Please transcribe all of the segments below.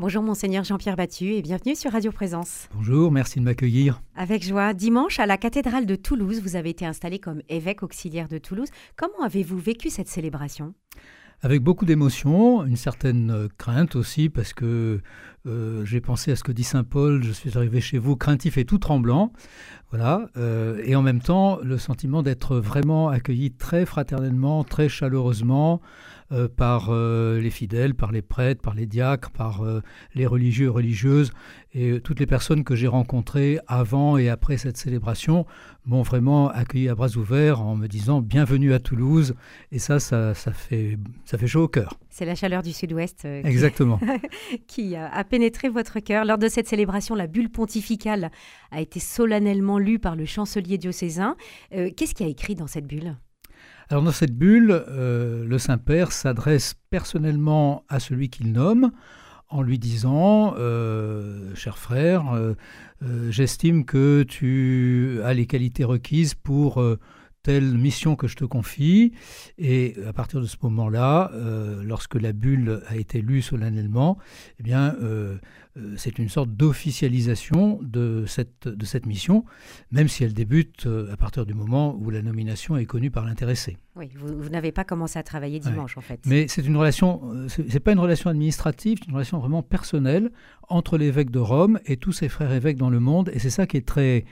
Bonjour monseigneur Jean-Pierre Battu et bienvenue sur Radio Présence. Bonjour, merci de m'accueillir. Avec joie, dimanche à la cathédrale de Toulouse, vous avez été installé comme évêque auxiliaire de Toulouse. Comment avez-vous vécu cette célébration? Avec beaucoup d'émotion, une certaine euh, crainte aussi, parce que euh, j'ai pensé à ce que dit Saint Paul, je suis arrivé chez vous craintif et tout tremblant, voilà, euh, et en même temps le sentiment d'être vraiment accueilli très fraternellement, très chaleureusement, euh, par euh, les fidèles, par les prêtres, par les diacres, par euh, les religieux et religieuses. Et toutes les personnes que j'ai rencontrées avant et après cette célébration m'ont vraiment accueilli à bras ouverts en me disant bienvenue à Toulouse. Et ça, ça, fait, ça fait chaud au cœur. C'est la chaleur du sud-ouest Exactement. qui a pénétré votre cœur. Lors de cette célébration, la bulle pontificale a été solennellement lue par le chancelier diocésain. Qu'est-ce qu'il a écrit dans cette bulle? Alors dans cette bulle, euh, le Saint-Père s'adresse personnellement à celui qu'il nomme en lui disant, euh, cher frère, euh, j'estime que tu as les qualités requises pour telle mission que je te confie. Et à partir de ce moment-là, lorsque la bulle a été lue solennellement, eh bien, euh, c'est une sorte d'officialisation de cette, de cette mission, même si elle débute euh, à partir du moment où la nomination est connue par l'intéressé. Oui, vous, n'avez pas commencé à travailler dimanche en fait. Mais c'est une relation, euh, c'est pas une relation administrative, c'est une relation vraiment personnelle entre l'évêque de Rome et tous ses frères évêques dans le monde, et c'est ça qui est très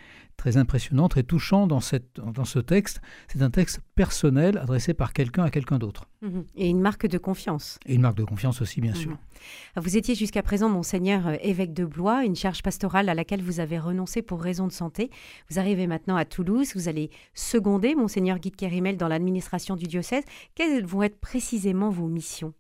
très impressionnant, très touchant dans, cette, dans ce texte. C'est un texte personnel adressé par quelqu'un à quelqu'un d'autre. Mhm. Et une marque de confiance. Et une marque de confiance aussi, bien sûr. Mhm. Vous étiez jusqu'à présent, monseigneur euh, évêque de Blois, une charge pastorale à laquelle vous avez renoncé pour raison de santé. Vous arrivez maintenant à Toulouse, vous allez seconder monseigneur Guy Kerimel dans l'administration du diocèse. Quelles vont être précisément vos missions?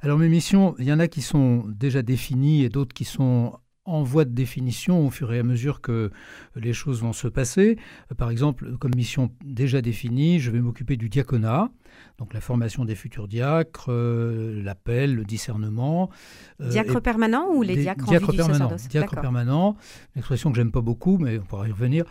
Alors mes missions, il y en a qui sont déjà définies et d'autres qui sont en voie de définition au fur et à mesure que les choses vont se passer. Par exemple, comme mission déjà définie, je vais m'occuper du diaconat, donc la formation des futurs diacres, euh, l'appel, le discernement. Euh, diacre permanent ou les diacres en diacre permanent, Diacre permanent, une expression que j'aime pas beaucoup, mais on pourra y revenir.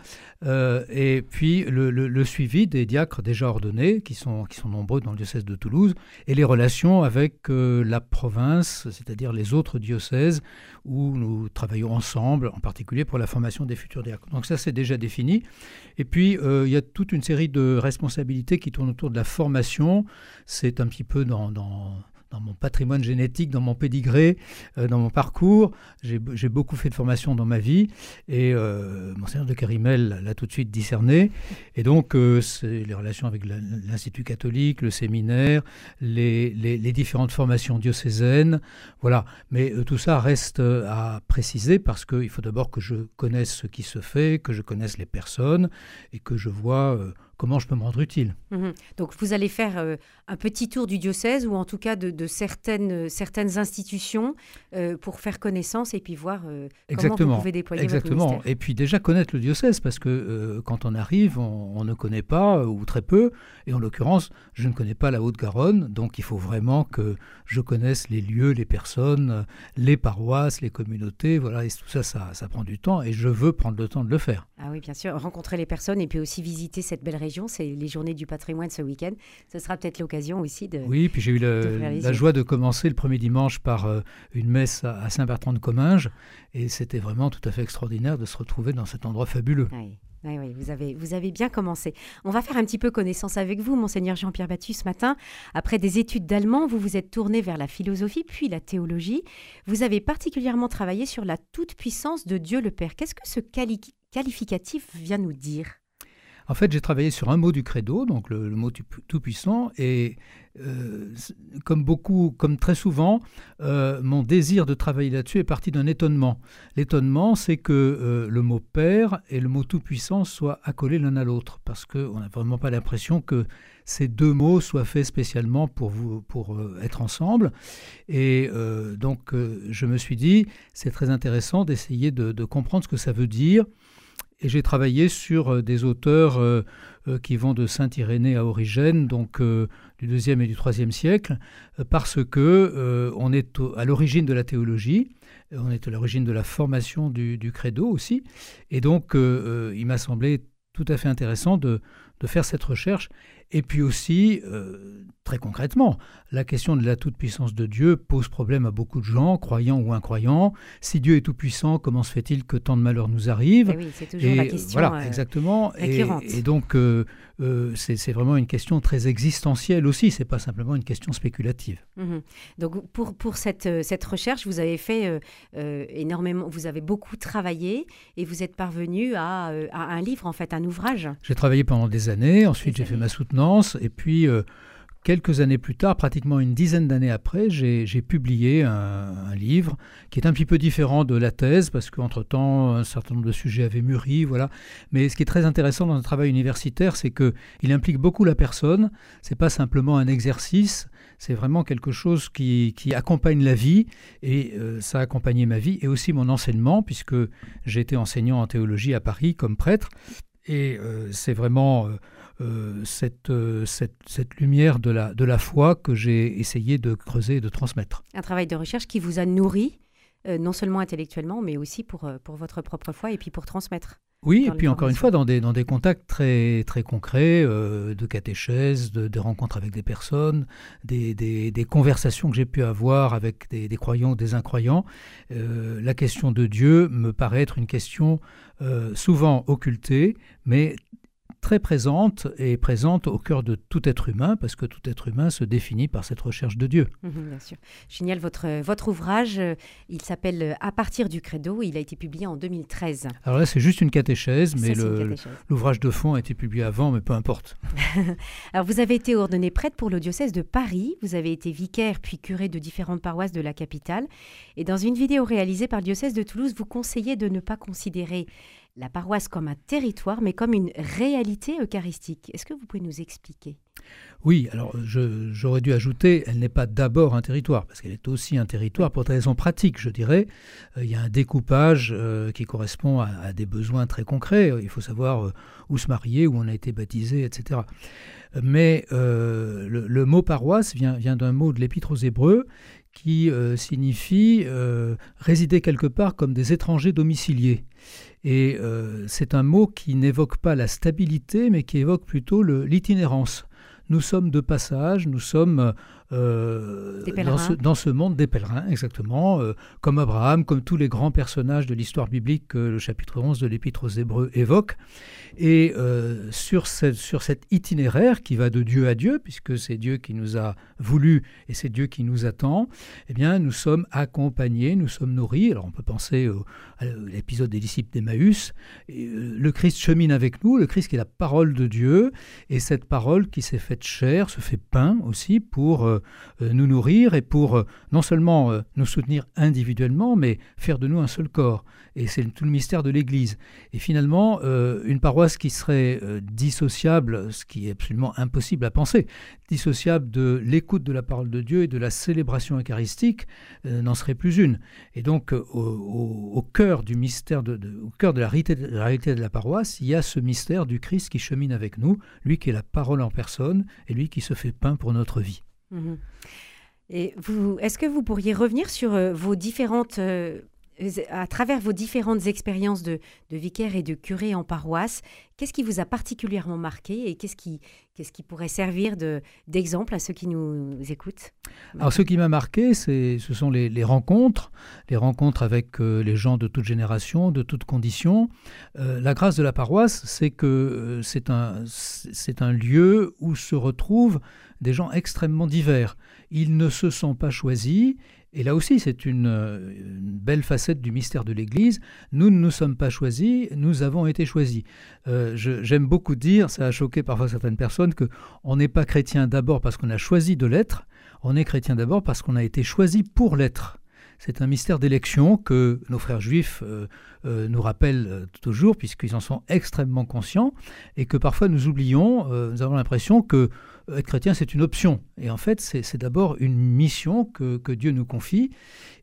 Euh, et puis le, suivi des diacres déjà ordonnés, qui sont, qui sont nombreux dans le diocèse de Toulouse, et les relations avec la province, c'est-à-dire les autres diocèses où nous travaillons ensemble, en particulier pour la formation des futurs diacres. Donc ça, c'est déjà défini. Et puis, il y a toute une série de responsabilités qui tournent autour de la formation. C'est un petit peu dans, mon patrimoine génétique, dans mon pédigré, euh, dans mon parcours. J'ai beaucoup fait de formation dans ma vie et euh, Monseigneur de Carimel l'a tout de suite discerné. Et donc, euh, c'est les relations avec l'Institut catholique, le séminaire, les, les, différentes formations diocésaines. Voilà. Mais euh, tout ça reste à préciser parce qu'il faut d'abord que je connaisse ce qui se fait, que je connaisse les personnes et que je vois comment je peux me rendre utile. Mhm. Donc vous allez faire euh, un petit tour du diocèse ou en tout cas de, certaines, certaines institutions euh, pour faire connaissance et puis voir euh, comment vous pouvez déployer Exactement. Votre et puis déjà connaître le diocèse parce que quand on arrive, on, ne connaît pas ou très peu. Et en l'occurrence, je ne connais pas la Haute-Garonne, donc il faut vraiment que je connaisse les lieux, les personnes, les paroisses, les communautés. Voilà, et tout ça, ça, ça prend du temps et je veux prendre le temps de le faire. Ah oui, bien sûr, rencontrer les personnes et puis aussi visiter cette belle région c'est les journées du patrimoine ce week-end. Ce sera peut-être l'occasion aussi de. Oui, puis j'ai eu la joie de commencer le premier dimanche par euh, une messe à, Saint-Bertrand de Comminges. Et c'était vraiment tout à fait extraordinaire de se retrouver dans cet endroit fabuleux. Oui. Oui, vous avez, vous avez bien commencé. On va faire un petit peu connaissance avec vous, monseigneur Jean-Pierre Battu, ce matin. Après des études d'allemand, vous vous êtes tourné vers la philosophie, puis la théologie. Vous avez particulièrement travaillé sur la toute-puissance de Dieu le Père. Qu'est-ce que ce qualificatif vient nous dire? En fait, j'ai travaillé sur un mot du credo, donc le, mot tout-puissant, et euh, comme beaucoup, comme très souvent, euh, mon désir de travailler là-dessus est parti d'un étonnement. L'étonnement, c'est que euh, le mot Père et le mot Tout-Puissant soient accolés l'un à l'autre, parce qu'on n'a vraiment pas l'impression que ces deux mots soient faits spécialement pour, pour être ensemble. Et donc, je me suis dit, c'est très intéressant d'essayer de comprendre ce que ça veut dire et j'ai travaillé sur euh, des auteurs euh, euh, qui vont de Saint Irénée à Origène, donc du deuxième et du troisième siècle, parce que on est à l'origine de la théologie, on est à l'origine de la formation du, credo aussi, et donc il m'a semblé tout à fait intéressant de, faire cette recherche Et puis aussi, euh, très concrètement, la question de la toute-puissance de Dieu pose problème à beaucoup de gens, croyants ou incroyants. Si Dieu est tout-puissant, comment se fait-il que tant de malheurs nous arrivent eh Oui, c'est toujours la question voilà, euh, exactement. Et, donc, euh, c'est vraiment une question très existentielle aussi, c'est pas simplement une question spéculative. Mhm. Donc, pour, pour cette, cette recherche, vous avez fait énormément, vous avez beaucoup travaillé et vous êtes parvenu à, à, un livre, en fait, un ouvrage. J'ai travaillé pendant des années, ensuite j'ai fait ma soutenance, et puis euh, quelques années plus tard, pratiquement une dizaine d'années après, j'ai publié un, livre qui est un petit peu différent de la thèse, parce qu'entre-temps, un certain nombre de sujets avaient mûri, voilà. Mais ce qui est très intéressant dans un travail universitaire, c'est qu'il implique beaucoup la personne, c'est pas simplement un exercice, c'est vraiment quelque chose qui, accompagne la vie, et euh, ça a accompagné ma vie, et aussi mon enseignement, puisque j'ai été enseignant en théologie à Paris comme prêtre, et euh, c'est vraiment cette, cette, lumière de la, de la foi que j'ai essayé de creuser et de transmettre. Un travail de recherche qui vous a nourri, non seulement intellectuellement, mais aussi pour, pour votre propre foi et puis pour transmettre. Oui, et puis encore une fois, dans des, dans des contacts très, très concrets, euh, de catéchèse, de, de, rencontres avec des personnes, des, des, des conversations que j'ai pu avoir avec des, croyants ou des incroyants, euh, la question de Dieu me paraît être une question euh, souvent occultée, mais très présente et présente au cœur de tout être humain, parce que tout être humain se définit par cette recherche de Dieu. Mhm, bien sûr. Génial, votre, votre ouvrage, euh, il s'appelle euh, À partir du credo, il a été publié en 2013. Alors là, c'est juste une catéchèse, mais l'ouvrage de fond a été publié avant, mais peu importe. Alors vous avez été ordonné prêtre pour le diocèse de Paris, vous avez été vicaire puis curé de différentes paroisses de la capitale, et dans une vidéo réalisée par le diocèse de Toulouse, vous conseillez de ne pas considérer la paroisse comme un territoire, mais comme une réalité eucharistique. Est-ce que vous pouvez nous expliquer? Oui, alors j'aurais dû ajouter, elle n'est pas d'abord un territoire, parce qu'elle est aussi un territoire pour des raisons pratiques, je dirais. Euh, il y a un découpage euh, qui correspond à, des besoins très concrets. Il faut savoir euh, où se marier, où on a été baptisé, etc. Mais le, mot paroisse vient, vient d'un mot de l'Épître aux Hébreux qui signifie résider quelque part comme des étrangers domiciliés. Et euh, c'est un mot qui n'évoque pas la stabilité, mais qui évoque plutôt l'itinérance. Nous sommes de passage, nous sommes euh, dans, ce, monde des pèlerins, exactement, euh, comme Abraham, comme tous les grands personnages de l'histoire biblique que le chapitre 11 de l'Épître aux Hébreux évoque. Et euh, sur, sur cet itinéraire qui va de Dieu à Dieu, puisque c'est Dieu qui nous a voulu et c'est Dieu qui nous attend, eh bien, nous sommes accompagnés, nous sommes nourris. Alors, on peut penser à l'épisode des disciples d'Emmaüs. Le Christ chemine avec nous, le Christ qui est la parole de Dieu, et cette parole qui s'est faite chair, se fait pain aussi pour euh, nous nourrir et pour euh, non seulement euh, nous soutenir individuellement, mais faire de nous un seul corps. Et c'est tout le mystère de l'Église. Et finalement, une paroisse qui serait dissociable, ce qui est absolument impossible à penser, dissociable de l'écoute de la parole de Dieu et de la célébration eucharistique, n'en serait plus une. Et donc, au, cœur du mystère, de, au cœur la, réalité, de la réalité de la paroisse, il y a ce mystère du Christ qui chemine avec nous, lui qui est la parole en personne et lui qui se fait pain pour notre vie. Mhm. Et vous, est-ce que vous pourriez revenir sur euh, vos différentes, euh, à travers vos différentes expériences de, vicaire et de curé en paroisse, qu'est-ce qui vous a particulièrement marqué et qu'est-ce qui, pourrait servir de, d'exemple à ceux qui nous écoutent? Alors, ce qui m'a marqué, ce sont les, rencontres, les rencontres avec euh, les gens de toute génération, de toutes conditions. la grâce de la paroisse, c'est que c'est un, c'est un lieu où se retrouvent des gens extrêmement divers. Ils ne se sont pas choisis, et là aussi c'est une, belle facette du mystère de l'Église. Nous ne nous sommes pas choisis, nous avons été choisis. Euh, j'aime beaucoup dire, ça a choqué parfois certaines personnes, que on n'est pas chrétien d'abord parce qu'on a choisi de l'être, on est chrétien d'abord parce qu'on a été choisi pour l'être. C'est un mystère d'élection que nos frères juifs euh, euh, nous rappellent toujours, puisqu'ils en sont extrêmement conscients, et que parfois nous oublions. nous avons l'impression que être chrétien, c'est une option. Et en fait, c'est d'abord une mission que, Dieu nous confie.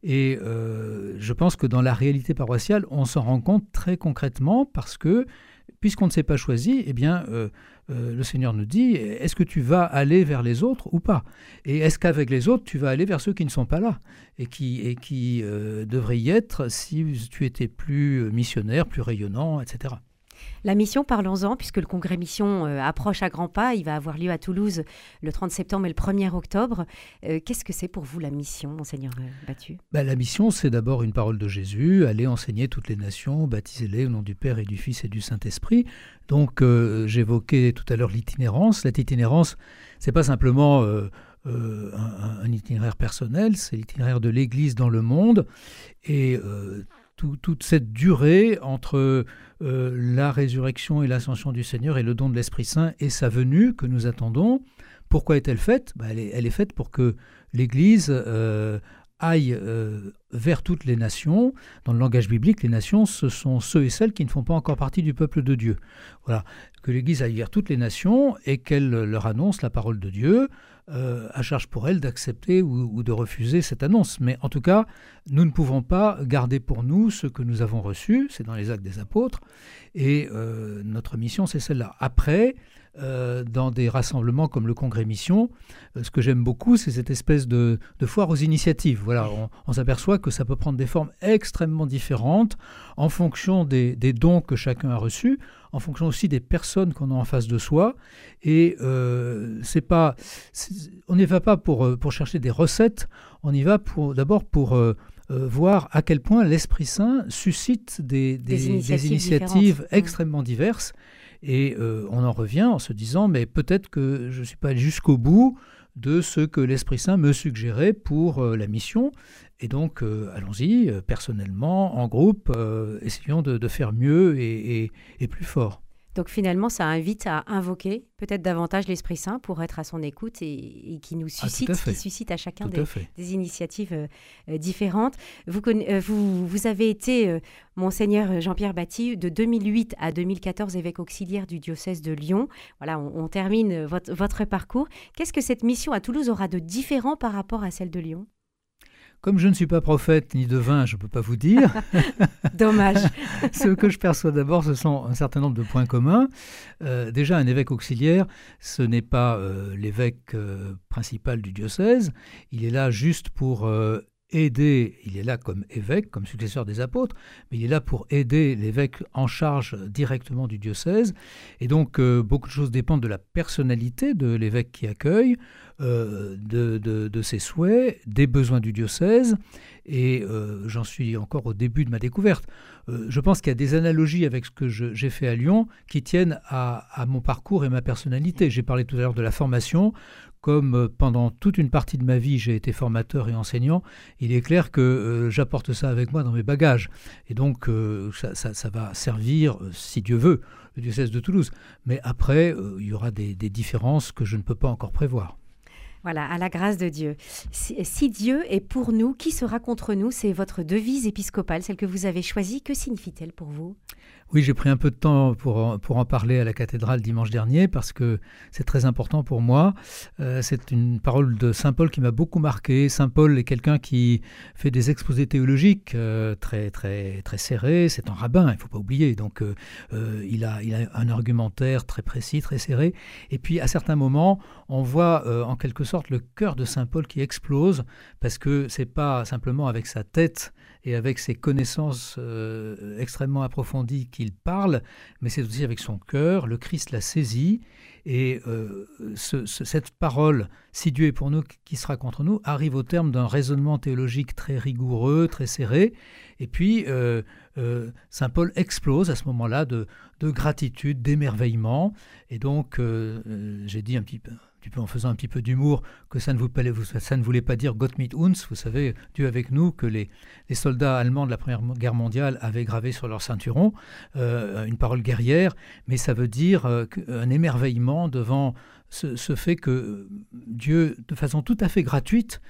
Et euh, je pense que dans la réalité paroissiale, on s'en rend compte très concrètement parce que, puisqu'on ne s'est pas choisi, eh bien, euh, euh, le Seigneur nous dit, est-ce que tu vas aller vers les autres ou pas? Et est-ce qu'avec les autres, tu vas aller vers ceux qui ne sont pas là et qui devraient y être si tu étais plus missionnaire, plus rayonnant, etc. La mission, parlons-en, puisque le congrès mission euh, approche à grands pas. Il va avoir lieu à Toulouse le 30 septembre et le 1er octobre. Euh, qu'est-ce que c'est pour vous la mission, monseigneur euh, Battu? Bah, La mission, c'est d'abord une parole de Jésus, aller enseigner toutes les nations, baptisez-les au nom du Père et du Fils et du Saint-Esprit. Donc j'évoquais tout à l'heure l'itinérance. L'itinérance, c'est pas simplement... un, itinéraire personnel, c'est l'itinéraire de l'Église dans le monde. Et toute cette durée entre euh, la résurrection et l'ascension du Seigneur et le don de l'Esprit Saint et sa venue que nous attendons. Pourquoi est-elle faite? Bah, elle, est, faite pour que l'Église euh, aille euh, vers toutes les nations. Dans le langage biblique, les nations, ce sont ceux et celles qui ne font pas encore partie du peuple de Dieu. Voilà, que l'Église aille vers toutes les nations et qu'elle leur annonce la parole de Dieu, euh, à charge pour elle d'accepter ou, de refuser cette annonce. Mais en tout cas, nous ne pouvons pas garder pour nous ce que nous avons reçu, c'est dans les actes des apôtres, et euh, notre mission, c'est celle-là. Après, euh, dans des rassemblements comme le Congrès Mission, ce que j'aime beaucoup, c'est cette espèce de, foire aux initiatives. Voilà, on, s'aperçoit que ça peut prendre des formes extrêmement différentes en fonction des dons que chacun a reçus en fonction aussi des personnes qu'on a en face de soi. Et euh, c'est pas, on n'y va pas pour, euh, pour chercher des recettes, on y va pour, d'abord pour euh, voir à quel point l'Esprit Saint suscite des, des, initiatives, extrêmement diverses. Et on en revient en se disant, mais peut-être que je ne suis pas allé jusqu'au bout de ce que l'Esprit Saint me suggérait pour la mission. Et donc, euh, allons-y, euh, personnellement, en groupe, euh, essayons de, faire mieux et, plus fort. Donc finalement, ça invite à invoquer peut-être davantage l'Esprit Saint pour être à son écoute et, qui nous ah, suscite, qui suscite à chacun des, initiatives différentes. Vous, vous, vous, avez été, monseigneur Jean-Pierre Batty, de 2008 à 2014 évêque auxiliaire du diocèse de Lyon. Voilà, on, termine votre, votre parcours. Qu'est-ce que cette mission à Toulouse aura de différent par rapport à celle de Lyon? Comme je ne suis pas prophète ni devin, je ne peux pas vous dire. Dommage. ce que je perçois d'abord, ce sont un certain nombre de points communs. Euh, déjà, un évêque auxiliaire, ce n'est pas euh, l'évêque euh, principal du diocèse. Il est là juste pour aider, il est là comme évêque, comme successeur des apôtres, mais il est là pour aider l'évêque en charge directement du diocèse. Et donc, beaucoup de choses dépendent de la personnalité de l'évêque qui accueille, euh, de, ses souhaits, des besoins du diocèse, et euh, j'en suis encore au début de ma découverte. Euh, je pense qu'il y a des analogies avec ce que j'ai fait à Lyon qui tiennent à, mon parcours et ma personnalité. J'ai parlé tout à l'heure de la formation. Comme pendant toute une partie de ma vie, j'ai été formateur et enseignant, il est clair que j'apporte ça avec moi dans mes bagages. Et donc, ça, va servir, si Dieu veut, le diocèse de Toulouse. Mais après, il y aura des différences que je ne peux pas encore prévoir. Voilà, à la grâce de Dieu. Si, Dieu est pour nous, qui sera contre nous? C'est votre devise épiscopale, celle que vous avez choisie. Que signifie-t-elle pour vous? Oui, j'ai pris un peu de temps pour en, pour en parler à la cathédrale dimanche dernier parce que c'est très important pour moi. Euh, c'est une parole de Saint Paul qui m'a beaucoup marqué. Saint Paul est quelqu'un qui fait des exposés théologiques euh, très très très serrés. C'est un rabbin, il ne faut pas oublier. Donc euh, il, a, il a un argumentaire très précis, très serré. Et puis à certains moments, on voit en quelque sorte le cœur de Saint Paul qui explose parce que c'est pas simplement avec sa tête et avec ses connaissances euh, extrêmement approfondies qu'il parle, mais c'est aussi avec son cœur. Le Christ l'a saisi et euh, cette parole, si Dieu est pour nous, qui sera contre nous, arrive au terme d'un raisonnement théologique très rigoureux, très serré. Et puis, euh, Saint Paul explose à ce moment-là de, de gratitude, d'émerveillement. Et donc, j'ai dit un petit peu en faisant un petit peu d'humour, que ça ne, voulait pas dire Gott mit uns, vous savez, Dieu avec nous, que les, soldats allemands de la Première Guerre mondiale avaient gravé sur leur ceinturon, euh, une parole guerrière, mais ça veut dire euh, un émerveillement devant ce, fait que Dieu, de façon tout à fait gratuite,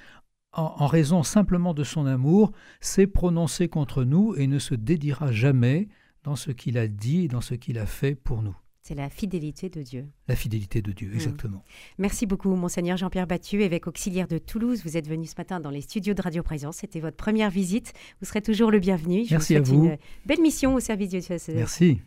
en, en raison simplement de son amour, s'est prononcé contre nous et ne se dédira jamais dans ce qu'il a dit et dans ce qu'il a fait pour nous. C'est la fidélité de Dieu. La fidélité de Dieu, mm. exactement. Merci beaucoup, Monseigneur Jean-Pierre Battu, évêque auxiliaire de Toulouse. Vous êtes venu ce matin dans les studios de Radio Présence. C'était votre première visite. Vous serez toujours le bienvenu. Merci à vous. Une belle mission au service du diocèse. Merci.